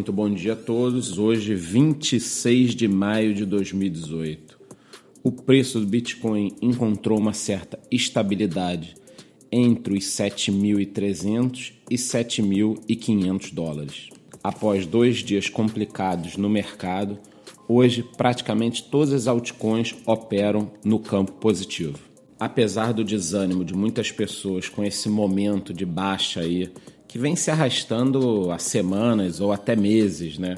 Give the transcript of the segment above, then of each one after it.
Muito bom dia a todos. Hoje, 26 de maio de 2018. O preço do Bitcoin encontrou uma certa estabilidade entre os 7.300 e 7.500 dólares. Após dois dias complicados no mercado, hoje praticamente todas as altcoins operam no campo positivo. Apesar do desânimo de muitas pessoas com esse momento de baixa aí que vem se arrastando há semanas ou até meses, né?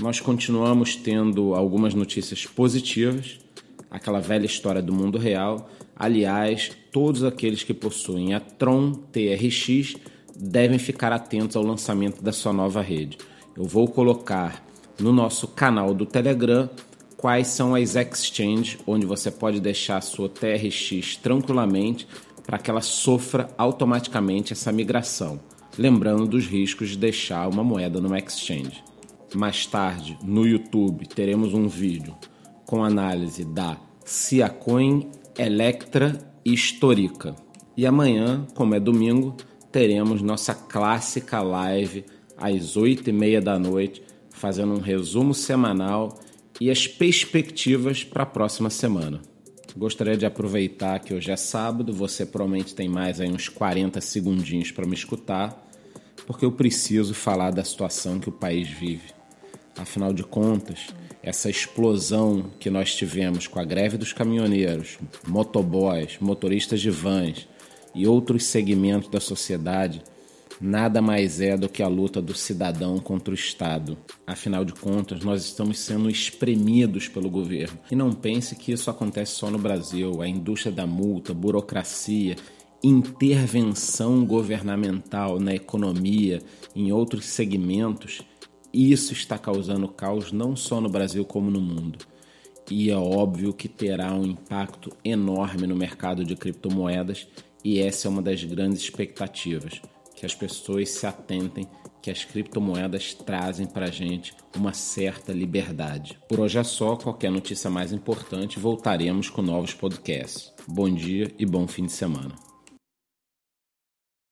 Nós continuamos tendo algumas notícias positivas, aquela velha história do mundo real. Aliás, todos aqueles que possuem a Tron TRX devem ficar atentos ao lançamento da sua nova rede. Eu vou colocar no nosso canal do Telegram quais são as exchanges onde você pode deixar a sua TRX tranquilamente para que ela sofra automaticamente essa migração lembrando dos riscos de deixar uma moeda no exchange. Mais tarde, no YouTube, teremos um vídeo com análise da Ciacoin, Electra e Historica. E amanhã, como é domingo, teremos nossa clássica live às 8 e meia da noite, fazendo um resumo semanal e as perspectivas para a próxima semana. Gostaria de aproveitar que hoje é sábado, você provavelmente tem mais aí uns 40 segundinhos para me escutar porque eu preciso falar da situação que o país vive. Afinal de contas, essa explosão que nós tivemos com a greve dos caminhoneiros, motoboys, motoristas de vans e outros segmentos da sociedade nada mais é do que a luta do cidadão contra o Estado. Afinal de contas, nós estamos sendo espremidos pelo governo. E não pense que isso acontece só no Brasil. A indústria da multa, burocracia intervenção governamental na economia, em outros segmentos, isso está causando caos não só no Brasil como no mundo. E é óbvio que terá um impacto enorme no mercado de criptomoedas, e essa é uma das grandes expectativas, que as pessoas se atentem que as criptomoedas trazem para a gente uma certa liberdade. Por hoje é só, qualquer notícia mais importante, voltaremos com novos podcasts. Bom dia e bom fim de semana.